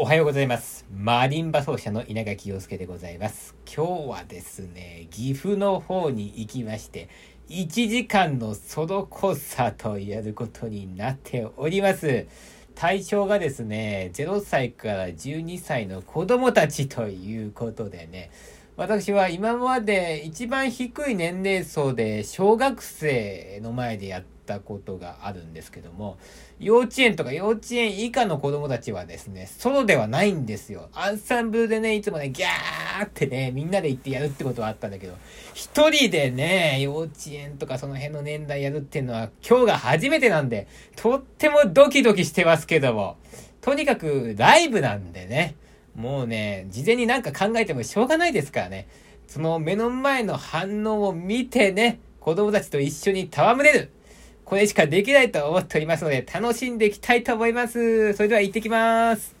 おはようございます。マリンバ奏者の稲垣陽介でございます。今日はですね、岐阜の方に行きまして、1時間のソロコンサートをやることになっております。対象がですね、0歳から12歳の子供たちということでね、私は今まで一番低い年齢層で小学生の前でやったことがあるんですけども、幼稚園とか幼稚園以下の子供たちはですね、ソロではないんですよ。アンサンブルでね、いつもね、ギャーってね、みんなで行ってやるってことはあったんだけど、一人でね、幼稚園とかその辺の年代やるっていうのは今日が初めてなんで、とってもドキドキしてますけども、とにかくライブなんでね、もうね、事前になんか考えてもしょうがないですからね。その目の前の反応を見てね、子供たちと一緒に戯れる。これしかできないと思っておりますので、楽しんでいきたいと思います。それでは行ってきます。